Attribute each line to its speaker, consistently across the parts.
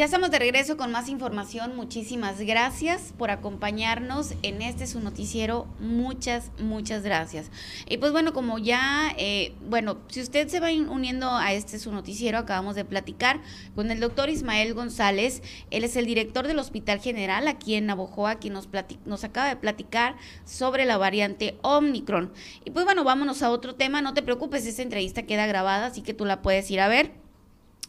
Speaker 1: Ya estamos de regreso con más información. Muchísimas gracias por acompañarnos en este su noticiero. Muchas, muchas gracias. Y pues bueno, como ya, eh, bueno, si usted se va uniendo a este su noticiero, acabamos de platicar con el doctor Ismael González. Él es el director del Hospital General aquí en Navojoa, quien nos, nos acaba de platicar sobre la variante Omicron. Y pues bueno, vámonos a otro tema. No te preocupes, esta entrevista queda grabada, así que tú la puedes ir a ver.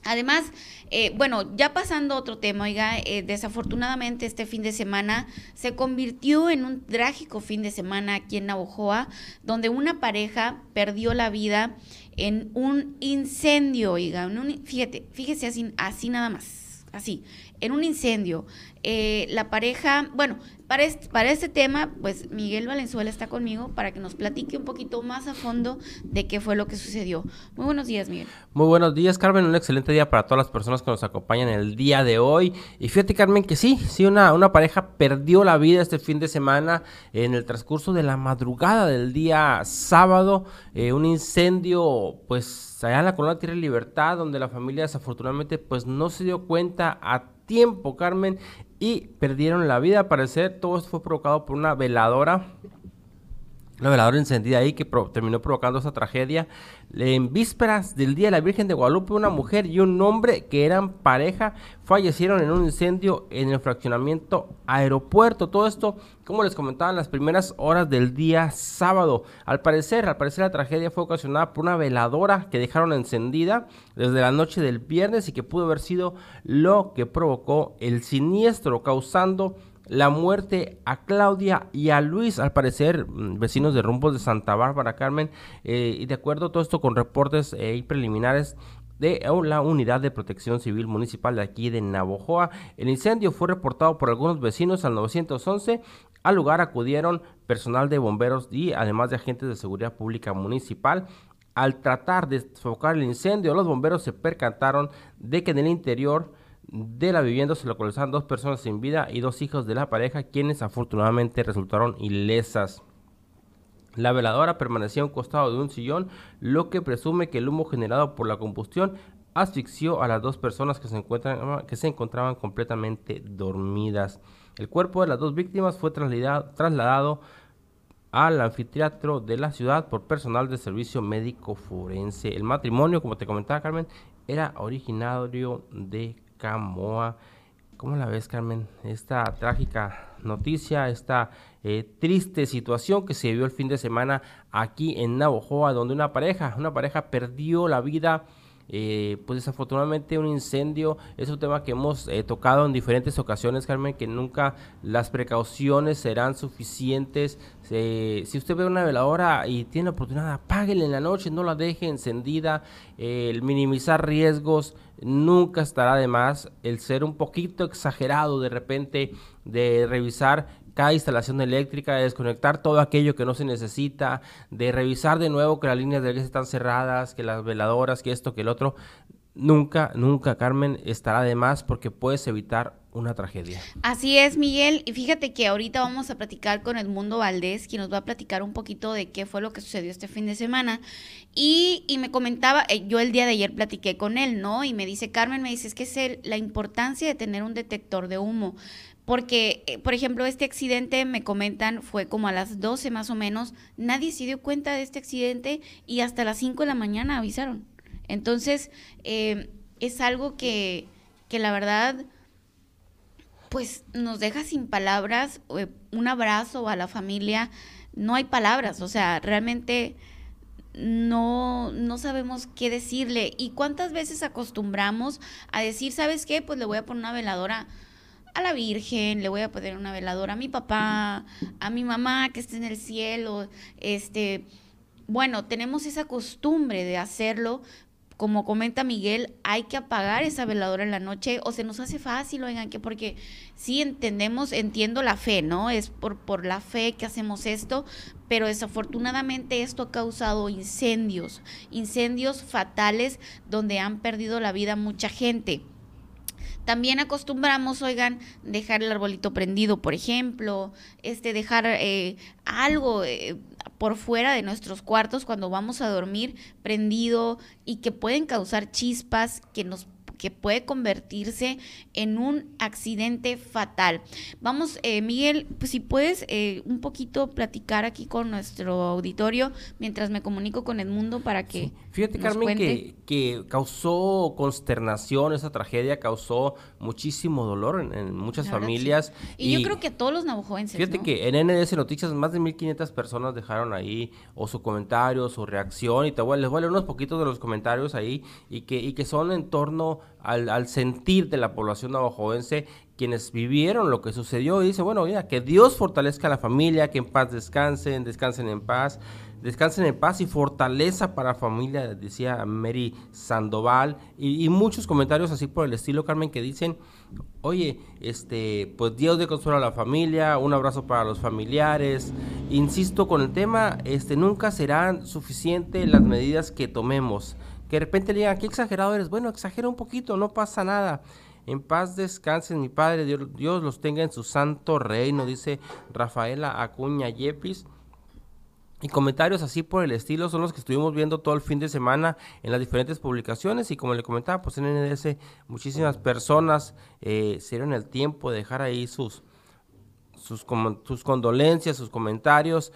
Speaker 1: Además, eh, bueno, ya pasando a otro tema, oiga, eh, desafortunadamente este fin de semana se convirtió en un trágico fin de semana aquí en Navojoa, donde una pareja perdió la vida en un incendio, oiga, fíjate, fíjese así, así nada más, así, en un incendio. Eh, la pareja, bueno, para este, tema, pues Miguel Valenzuela está conmigo para que nos platique un poquito más a fondo de qué fue lo que sucedió. Muy buenos días, Miguel.
Speaker 2: Muy buenos días, Carmen. Un excelente día para todas las personas que nos acompañan el día de hoy. Y fíjate, Carmen, que sí, sí, una, una pareja perdió la vida este fin de semana en el transcurso de la madrugada del día sábado. Eh, un incendio, pues, allá la Colonia Tierra Libertad, donde la familia desafortunadamente, pues, no se dio cuenta a tiempo, Carmen, y perdieron la vida. Al parecer, todo esto fue provocado por una veladora una veladora encendida ahí que terminó provocando esa tragedia. En vísperas del Día de la Virgen de Guadalupe, una mujer y un hombre que eran pareja fallecieron en un incendio en el fraccionamiento aeropuerto. Todo esto, como les comentaba, en las primeras horas del día sábado. Al parecer, al parecer la tragedia fue ocasionada por una veladora que dejaron encendida desde la noche del viernes y que pudo haber sido lo que provocó el siniestro, causando la muerte a Claudia y a Luis, al parecer mm, vecinos de rumbos de Santa Bárbara, Carmen, eh, y de acuerdo todo esto con reportes eh, y preliminares de la Unidad de Protección Civil Municipal de aquí de Navojoa. El incendio fue reportado por algunos vecinos al 911. Al lugar acudieron personal de bomberos y además de agentes de seguridad pública municipal. Al tratar de sofocar el incendio, los bomberos se percataron de que en el interior de la vivienda se localizaban dos personas sin vida y dos hijos de la pareja, quienes afortunadamente resultaron ilesas. La veladora permanecía a un costado de un sillón, lo que presume que el humo generado por la combustión asfixió a las dos personas que se, encuentran, que se encontraban completamente dormidas. El cuerpo de las dos víctimas fue trasladado, trasladado al anfiteatro de la ciudad por personal de servicio médico forense. El matrimonio, como te comentaba Carmen, era originario de Camoa. ¿Cómo la ves, Carmen? Esta trágica noticia, esta eh, triste situación que se vio el fin de semana aquí en Navojoa, donde una pareja, una pareja perdió la vida eh, pues desafortunadamente un incendio es un tema que hemos eh, tocado en diferentes ocasiones, Carmen, que nunca las precauciones serán suficientes. si usted ve una veladora y tiene la oportunidad, apáguela en la noche, no la deje encendida. el minimizar riesgos nunca estará de más. El ser un poquito exagerado de repente de revisar cada instalación eléctrica, de desconectar todo aquello que no se necesita, de revisar de nuevo que las líneas de gas están cerradas, que las veladoras, que esto, que el otro. Nunca, nunca, Carmen, estará de más porque puedes evitar una tragedia.
Speaker 1: Así es, Miguel. Y fíjate que ahorita vamos a platicar con Edmundo Valdés, quien nos va a platicar un poquito de qué fue lo que sucedió este fin de semana. Y, y me comentaba, eh, yo el día de ayer platiqué con él, ¿no? Y me dice, Carmen, me dice, es que es la importancia de tener un detector de humo. Porque, eh, por ejemplo, este accidente, me comentan, fue como a las 12 más o menos. Nadie se dio cuenta de este accidente y hasta las 5 de la mañana avisaron. Entonces, eh, es algo que, que la verdad, pues nos deja sin palabras. Eh, un abrazo a la familia, no hay palabras. O sea, realmente no, no sabemos qué decirle. ¿Y cuántas veces acostumbramos a decir, ¿sabes qué? Pues le voy a poner una veladora a la Virgen, le voy a poner una veladora a mi papá, a mi mamá que está en el cielo, este, bueno, tenemos esa costumbre de hacerlo. Como comenta Miguel, hay que apagar esa veladora en la noche o se nos hace fácil, oigan, que porque sí entendemos, entiendo la fe, ¿no? Es por, por la fe que hacemos esto, pero desafortunadamente esto ha causado incendios, incendios fatales donde han perdido la vida mucha gente. También acostumbramos, oigan, dejar el arbolito prendido, por ejemplo, este, dejar eh, algo eh, por fuera de nuestros cuartos cuando vamos a dormir prendido y que pueden causar chispas que nos que puede convertirse en un accidente fatal. Vamos, eh, Miguel, pues si puedes eh, un poquito platicar aquí con nuestro auditorio mientras me comunico con Edmundo para que...
Speaker 2: Fíjate, Carmen, que, que, causó consternación, esa tragedia causó muchísimo dolor en, muchas familias.
Speaker 1: Y, yo creo que a todos los navajoenses.
Speaker 2: Fíjate que en NDS Noticias más de 1.500 personas dejaron ahí o su comentario, su reacción, y te voy, les voy a leer unos poquitos de los comentarios ahí, y que, y que son en torno al, sentir de la población navajoense quienes vivieron lo que sucedió y dice, bueno, mira, que Dios fortalezca a la familia, que en paz descansen, descansen en paz, descansen en paz y fortaleza para la familia, decía Mary Sandoval, y, muchos comentarios así por el estilo, Carmen, que dicen, oye, este, pues Dios de consuelo a la familia, un abrazo para los familiares, insisto con el tema, este, nunca serán suficientes las medidas que tomemos, que de repente le digan, qué exagerado eres, bueno, exagera un poquito, no pasa nada, en paz descansen, mi Padre, Dios, Dios, los tenga en su santo reino, dice Rafaela Acuña Yepis. Y comentarios así por el estilo son los que estuvimos viendo todo el fin de semana en las diferentes publicaciones. Y como le comentaba, pues en NDS muchísimas personas eh, se dieron el tiempo de dejar ahí sus, sus, sus condolencias, sus comentarios.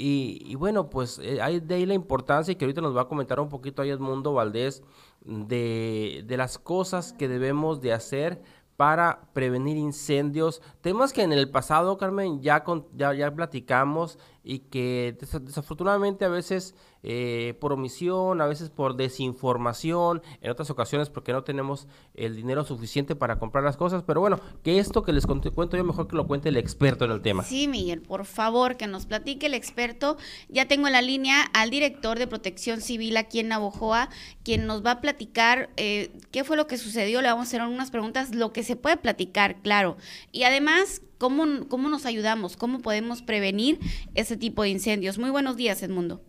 Speaker 2: Y, bueno, pues eh, hay de ahí la importancia que ahorita nos va a comentar un poquito ahí Edmundo Valdés de, de las cosas que debemos de hacer para prevenir incendios, temas que en el pasado, Carmen, ya, con, ya, ya platicamos y que desafortunadamente a veces eh, por omisión, a veces por desinformación, en otras ocasiones porque no tenemos el dinero suficiente para comprar las cosas, pero bueno, que esto que les cuento yo mejor que lo cuente el experto en el tema.
Speaker 1: Sí, Miguel, por favor, que nos platique el experto. Ya tengo en la línea al director de Protección Civil aquí en Navojoa, quien nos va a platicar eh, qué fue lo que sucedió, le vamos a hacer unas preguntas, lo que se puede platicar, claro. Y además, ¿Cómo, ¿Cómo nos ayudamos? ¿Cómo podemos prevenir ese tipo de incendios? Muy buenos días, Edmundo.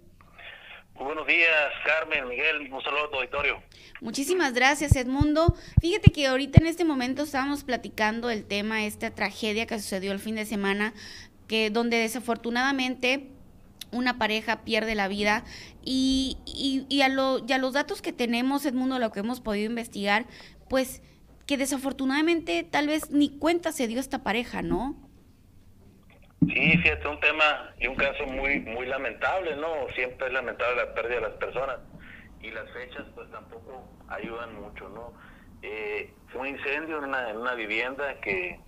Speaker 3: Muy buenos días, Carmen, Miguel, un saludo a tu auditorio.
Speaker 1: Muchísimas gracias, Edmundo. Fíjate que ahorita en este momento estábamos platicando el tema, esta tragedia que sucedió el fin de semana, que donde desafortunadamente una pareja pierde la vida y, y, y, a lo, y a los datos que tenemos, Edmundo, lo que hemos podido investigar, pues que desafortunadamente tal vez ni cuenta se dio esta pareja, ¿no?
Speaker 3: Sí, fíjate, un tema y un caso muy muy lamentable, ¿no? Siempre es lamentable la pérdida de las personas y las fechas pues tampoco ayudan mucho, ¿no? Eh, fue un incendio en una, en una vivienda que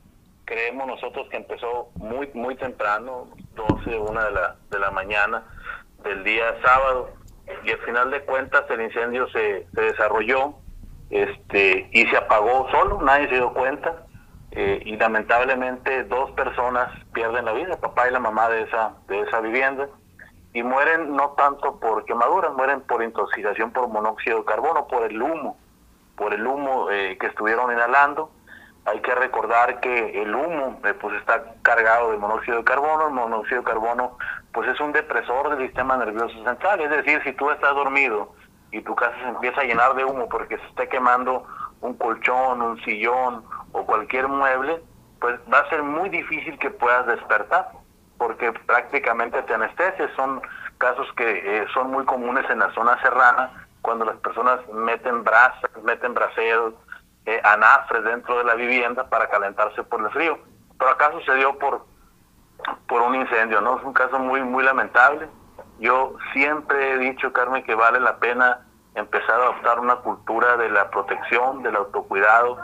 Speaker 3: creemos nosotros que empezó muy muy temprano, 12, 1 de la, de la mañana del día sábado y al final de cuentas el incendio se, se desarrolló este y se apagó solo, nadie se dio cuenta eh, y lamentablemente dos personas pierden la vida, el papá y la mamá de esa de esa vivienda y mueren no tanto por quemaduras, mueren por intoxicación por monóxido de carbono, por el humo, por el humo eh, que estuvieron inhalando. Hay que recordar que el humo eh, pues está cargado de monóxido de carbono, el monóxido de carbono pues es un depresor del sistema nervioso central, es decir, si tú estás dormido y tu casa se empieza a llenar de humo porque se está quemando un colchón, un sillón o cualquier mueble, pues va a ser muy difícil que puedas despertar porque prácticamente te anestesias. Son casos que eh, son muy comunes en la zona serrana cuando las personas meten brasas, meten braseros, eh, anafres dentro de la vivienda para calentarse por el frío. Pero acá sucedió por, por un incendio, ¿no? Es un caso muy, muy lamentable yo siempre he dicho, Carmen, que vale la pena empezar a adoptar una cultura de la protección, del autocuidado,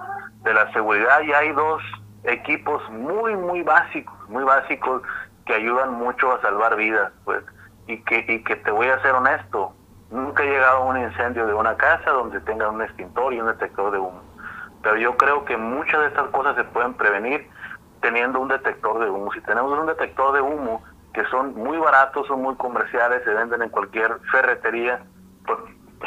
Speaker 3: de la seguridad. Y hay dos equipos muy, muy básicos, muy básicos que ayudan mucho a salvar vidas. Pues, y que, y que te voy a ser honesto, nunca he llegado a un incendio de una casa donde tenga un extintor y un detector de humo. Pero yo creo que muchas de estas cosas se pueden prevenir teniendo un detector de humo. Si tenemos un detector de humo, que son muy baratos, son muy comerciales, se venden en cualquier ferretería.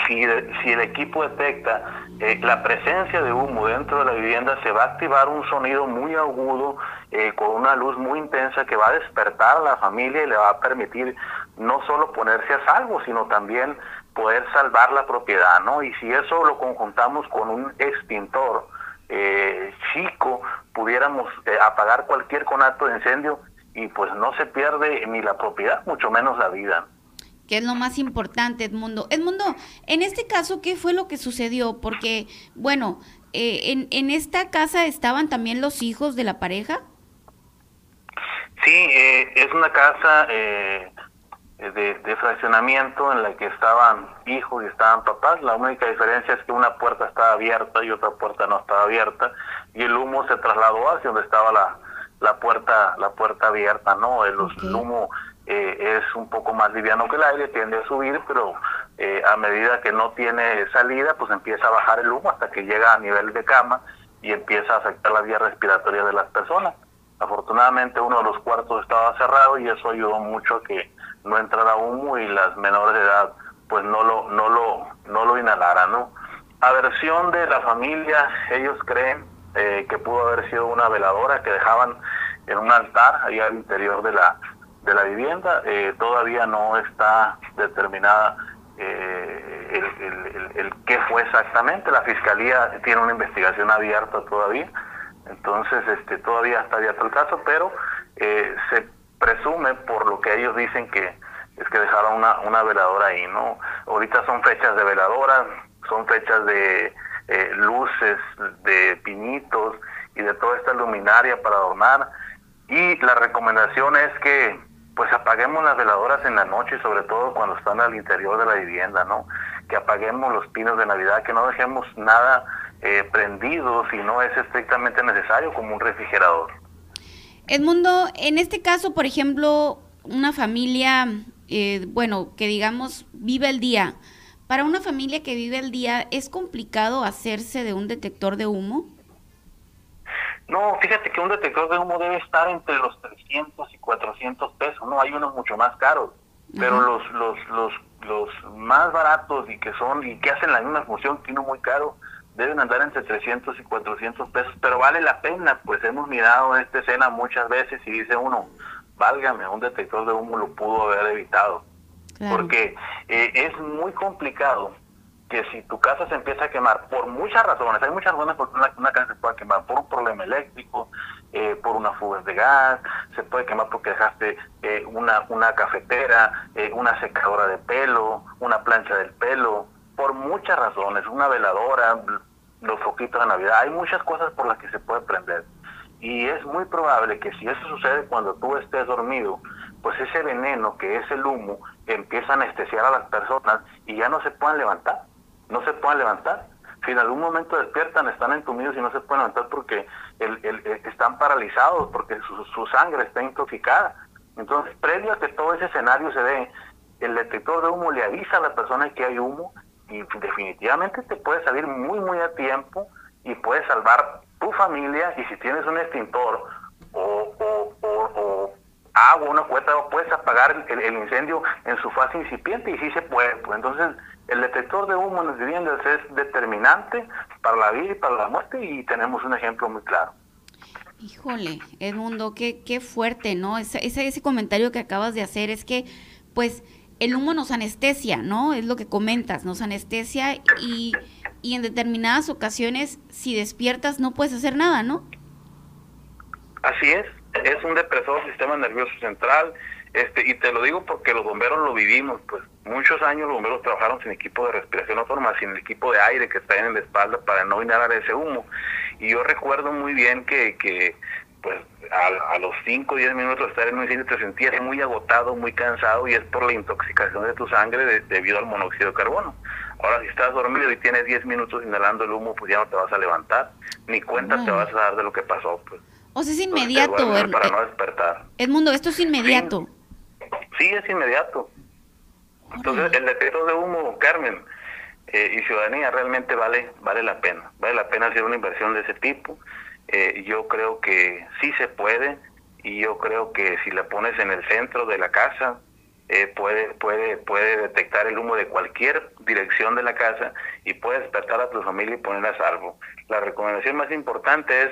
Speaker 3: Si, si el equipo detecta eh, la presencia de humo dentro de la vivienda, se va a activar un sonido muy agudo, eh, con una luz muy intensa que va a despertar a la familia y le va a permitir no solo ponerse a salvo, sino también poder salvar la propiedad, ¿no? Y si eso lo conjuntamos con un extintor eh, chico, pudiéramos apagar cualquier conato de incendio y pues no se pierde ni la propiedad, mucho menos la vida.
Speaker 1: Que es lo más importante, Edmundo. Edmundo, en este caso, ¿qué fue lo que sucedió? Porque, bueno, eh, en, en esta casa estaban también los hijos de la pareja.
Speaker 3: Sí, eh, es una casa eh, de, fraccionamiento en la que estaban hijos y estaban papás. La única diferencia es que una puerta estaba abierta y otra puerta no estaba abierta y el humo se trasladó hacia donde estaba la, la puerta la puerta abierta, ¿no? El, humo eh, es un poco más liviano que el aire, tiende a subir, pero a medida que no tiene salida, pues empieza a bajar el humo hasta que llega a nivel de cama y empieza a afectar la vía respiratoria de las personas. Afortunadamente uno de los cuartos estaba cerrado y eso ayudó mucho a que no entrara humo y las menores de edad pues no lo no lo no lo inhalaran, ¿no? A versión de la familia, ellos creen eh, que pudo haber sido una veladora que dejaban en un altar ahí al interior de la de la vivienda. Eh, todavía no está determinada eh, el, el, qué fue exactamente. La fiscalía tiene una investigación abierta todavía entonces, este, todavía está abierto el caso, pero eh, se presume por lo que ellos dicen que es que dejaron una, una veladora ahí, ¿no? Ahorita son fechas de veladoras, son fechas de eh, luces, de pinitos y de toda esta luminaria para adornar. Y la recomendación es que pues apaguemos las veladoras en la noche, sobre todo cuando están al interior de la vivienda, ¿no? Que apaguemos los pinos de Navidad, que no dejemos nada eh, prendido si no es estrictamente necesario, como un refrigerador.
Speaker 1: Edmundo, en este caso, por ejemplo, una familia, eh, bueno, que digamos vive el día, para una familia que vive el día, ¿es complicado hacerse de un detector de humo?
Speaker 3: No, fíjate que un detector de humo debe estar entre los 300 y 400 pesos, no hay unos mucho más caros, pero los, los, los, los más baratos y que son y que hacen la misma función que uno muy caro, deben andar entre 300 y 400 pesos, pero vale la pena, pues hemos mirado esta escena muchas veces y dice uno, válgame, un detector de humo lo pudo haber evitado. Porque eh, es muy complicado que si tu casa se empieza a quemar por muchas razones, hay muchas razones por una, una casa se pueda quemar, por un problema eléctrico, eh, por una fuga de gas, se puede quemar porque dejaste eh, una, una cafetera, una secadora de pelo, una plancha del pelo, por muchas razones, una veladora, los foquitos de Navidad, hay muchas cosas por las que se puede prender. Y es muy probable que si eso sucede cuando tú estés dormido, pues ese veneno que es el humo empieza a anestesiar a las personas y ya no se puedan levantar, no se puedan levantar. Si en algún momento despiertan, están entumidos y no se pueden levantar porque el, están paralizados, porque su, su sangre está intoxicada. Entonces, previo a que todo ese escenario se dé, el detector de humo le avisa a la persona que hay humo y definitivamente te puede salir muy, muy a tiempo y puedes salvar tu familia y si tienes un extintor agua, una cueta, puedes apagar el, incendio en su fase incipiente y sí se puede. Pues entonces el detector de humo en las viviendas es determinante para la vida y para la muerte y tenemos un ejemplo muy claro.
Speaker 1: Híjole, Edmundo, qué, qué fuerte, ¿no? Ese, ese, ese comentario que acabas de hacer es que, pues, el humo nos anestesia, ¿no? Es lo que comentas, nos anestesia y, y en determinadas ocasiones, si despiertas, no puedes hacer nada, ¿no?
Speaker 3: Así es, es un depresor del sistema nervioso central, este, y te lo digo porque los bomberos lo vivimos, pues muchos años los bomberos trabajaron sin equipo de respiración autónoma, sin el equipo de aire que está en la espalda para no inhalar ese humo. Y yo recuerdo muy bien que, que pues a, los 5 o 10 minutos de estar en un incendio te sentías muy agotado, muy cansado y es por la intoxicación de tu sangre debido al monóxido de carbono. Ahora si estás dormido y tienes 10 minutos inhalando el humo, pues ya no te vas a levantar, ni cuenta te vas a dar de lo que pasó. Pues.
Speaker 1: O sea, es inmediato.
Speaker 3: para no despertar.
Speaker 1: Edmundo, esto es inmediato.
Speaker 3: Sí, es inmediato. Entonces, el detector de humo, Carmen, eh, y ciudadanía realmente vale vale la pena. Vale la pena hacer una inversión de ese tipo. Eh, yo creo que sí se puede y yo creo que si la pones en el centro de la casa eh, puede puede puede detectar el humo de cualquier dirección de la casa y puede despertar a tu familia y ponerla a salvo. La recomendación más importante es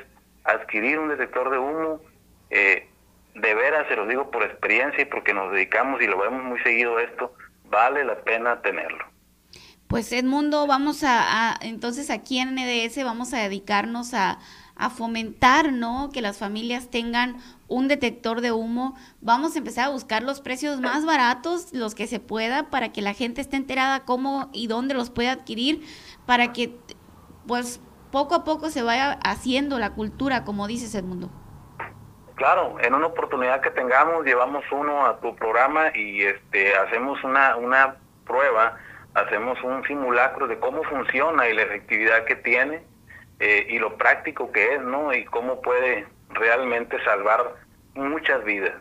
Speaker 3: adquirir un detector de humo. Eh, de veras, se lo digo por experiencia y porque nos dedicamos y lo vemos muy seguido esto, vale la pena tenerlo.
Speaker 1: Pues Edmundo, vamos a, a entonces aquí en NDS vamos a dedicarnos a, a fomentar, ¿no? Que las familias tengan un detector de humo. Vamos a empezar a buscar los precios más baratos, los que se pueda, para que la gente esté enterada cómo y dónde los puede adquirir, para que, pues, poco a poco se vaya haciendo la cultura, como dices, Edmundo.
Speaker 3: Claro, en una oportunidad que tengamos, llevamos uno a tu programa y este hacemos una, una prueba, hacemos un simulacro de cómo funciona y la efectividad que tiene eh, y lo práctico que es, ¿no? Y cómo puede realmente salvar muchas vidas.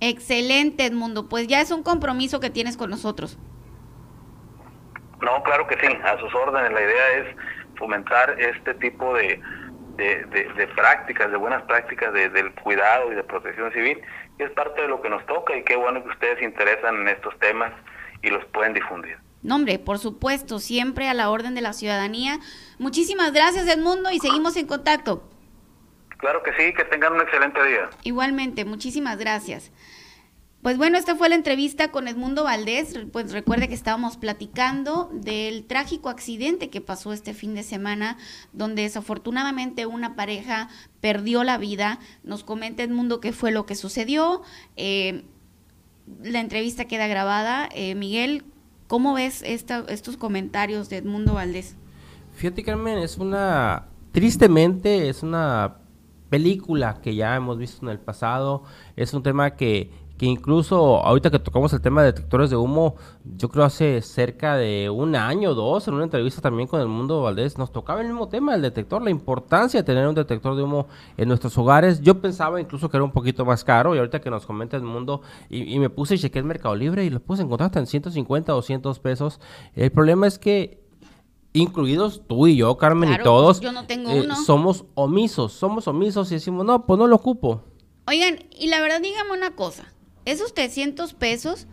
Speaker 1: Excelente, Edmundo. Pues ya es un compromiso que tienes con nosotros.
Speaker 3: No, claro que sí, a sus órdenes. La idea es fomentar este tipo de, de, prácticas, de buenas prácticas del cuidado y de protección civil, y es parte de lo que nos toca y qué bueno que ustedes se interesan en estos temas y los pueden difundir.
Speaker 1: No, hombre, por supuesto, siempre a la orden de la ciudadanía. Muchísimas gracias, Edmundo, y seguimos en contacto.
Speaker 3: Claro que sí, que tengan un excelente día.
Speaker 1: Igualmente, muchísimas gracias. Pues bueno, esta fue la entrevista con Edmundo Valdés. Pues recuerde que estábamos platicando del trágico accidente que pasó este fin de semana, donde desafortunadamente una pareja perdió la vida. Nos comenta Edmundo qué fue lo que sucedió. Eh, la entrevista queda grabada. Eh, Miguel, ¿cómo ves estos comentarios de Edmundo Valdés?
Speaker 2: Fíjate, Carmen, es una. Tristemente, es una película que ya hemos visto en el pasado. Es un tema que que incluso ahorita que tocamos el tema de detectores de humo, yo creo hace cerca de un año o dos, en una entrevista también con el Mundo Valdés, nos tocaba el mismo tema, el detector, la importancia de tener un detector de humo en nuestros hogares. Yo pensaba incluso que era un poquito más caro y ahorita que nos comenta el Mundo y, me puse y chequé el Mercado Libre y lo puse en encontrar hasta en 150 o 200 pesos. El problema es que incluidos tú y yo, Carmen, y todos,
Speaker 1: yo no tengo eh,
Speaker 2: somos omisos, somos omisos y decimos, no, pues no lo ocupo.
Speaker 1: Oigan, y la verdad, dígame una cosa esos 300 pesos,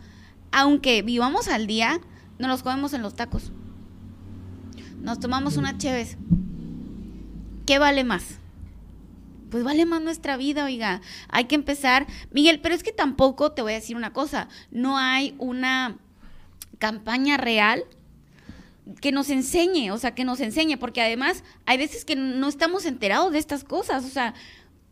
Speaker 1: aunque vivamos al día, nos los comemos en los tacos. Nos tomamos una chévez. ¿Qué vale más? Pues vale más nuestra vida, oiga. Hay que empezar. Miguel, pero es que tampoco te voy a decir una cosa. No hay una campaña real que nos enseñe, o sea, que nos enseñe, porque además hay veces que no estamos enterados de estas cosas, o sea,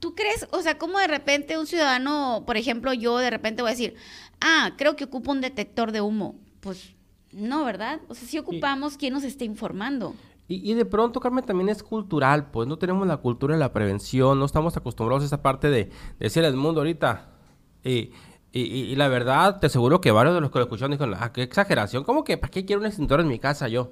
Speaker 1: ¿Tú crees, o sea, cómo de repente un ciudadano, por ejemplo, yo de repente voy a decir, ah, creo que ocupo un detector de humo? Pues no, ¿verdad? O sea, si ocupamos quien nos esté informando.
Speaker 2: Y, de pronto, Carmen, también es cultural, pues no tenemos la cultura de la prevención, no estamos acostumbrados a esa parte de, decirle al mundo ahorita. Y, y, la verdad, te aseguro que varios de los que lo escucharon dijeron, ah, qué exageración, ¿cómo que para qué quiero un extintor en mi casa yo?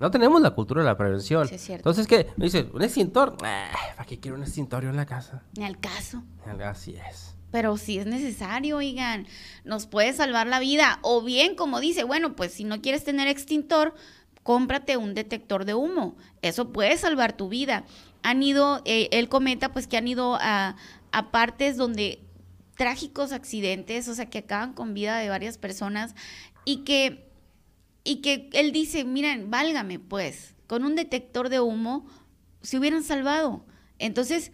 Speaker 2: No tenemos la cultura de la prevención. Sí, es cierto. Entonces, ¿qué? Me dice, ¿un extintor? ¿Para qué quiero un extintorio en la casa?
Speaker 1: Ni al caso.
Speaker 2: Así es.
Speaker 1: Pero si es necesario, oigan, nos puede salvar la vida. O bien, como dice, bueno, pues si no quieres tener extintor, cómprate un detector de humo. Eso puede salvar tu vida. Han ido, eh, él comenta pues que han ido a, a partes donde trágicos accidentes, o sea, que acaban con vida de varias personas y que y que él dice, miren, válgame pues, con un detector de humo se hubieran salvado. Entonces,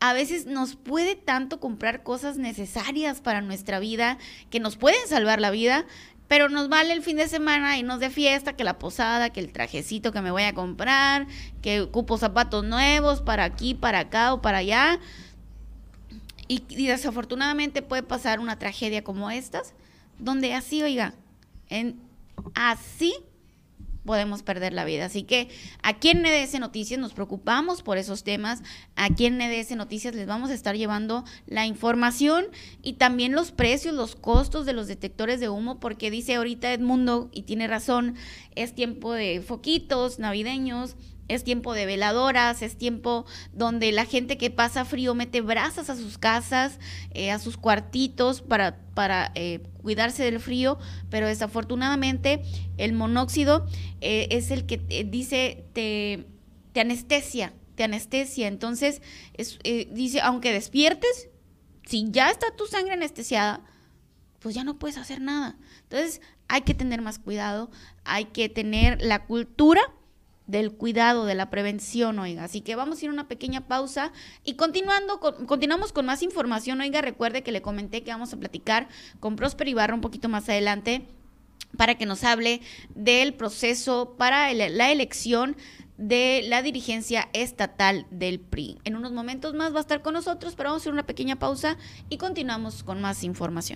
Speaker 1: a veces nos puede tanto comprar cosas necesarias para nuestra vida, que nos pueden salvar la vida, pero nos vale el fin de semana y nos de fiesta, que la posada, que el trajecito que me voy a comprar, que ocupo zapatos nuevos para aquí, para acá o para allá. Y, y desafortunadamente puede pasar una tragedia como estas, donde así, oiga, en Así podemos perder la vida. Así que aquí en NDS Noticias nos preocupamos por esos temas. Aquí en NDS Noticias les vamos a estar llevando la información y también los precios, los costos de los detectores de humo, porque dice ahorita Edmundo, y tiene razón, es tiempo de foquitos navideños, es tiempo de veladoras, es tiempo donde la gente que pasa frío mete brasas a sus casas, eh, a sus cuartitos para, para eh, cuidarse del frío, pero desafortunadamente el monóxido eh, es el que dice te, te, anestesia, te anestesia. Entonces, es, dice, aunque despiertes, si ya está tu sangre anestesiada, pues ya no puedes hacer nada. Entonces, hay que tener más cuidado, hay que tener la cultura del cuidado, de la prevención, oiga. Así que vamos a ir a una pequeña pausa y continuando, continuamos con más información, oiga, recuerde que le comenté que vamos a platicar con Prosper Ibarra un poquito más adelante para que nos hable del proceso para la elección de la dirigencia estatal del PRI. En unos momentos más va a estar con nosotros, pero vamos a hacer una pequeña pausa y continuamos con más información.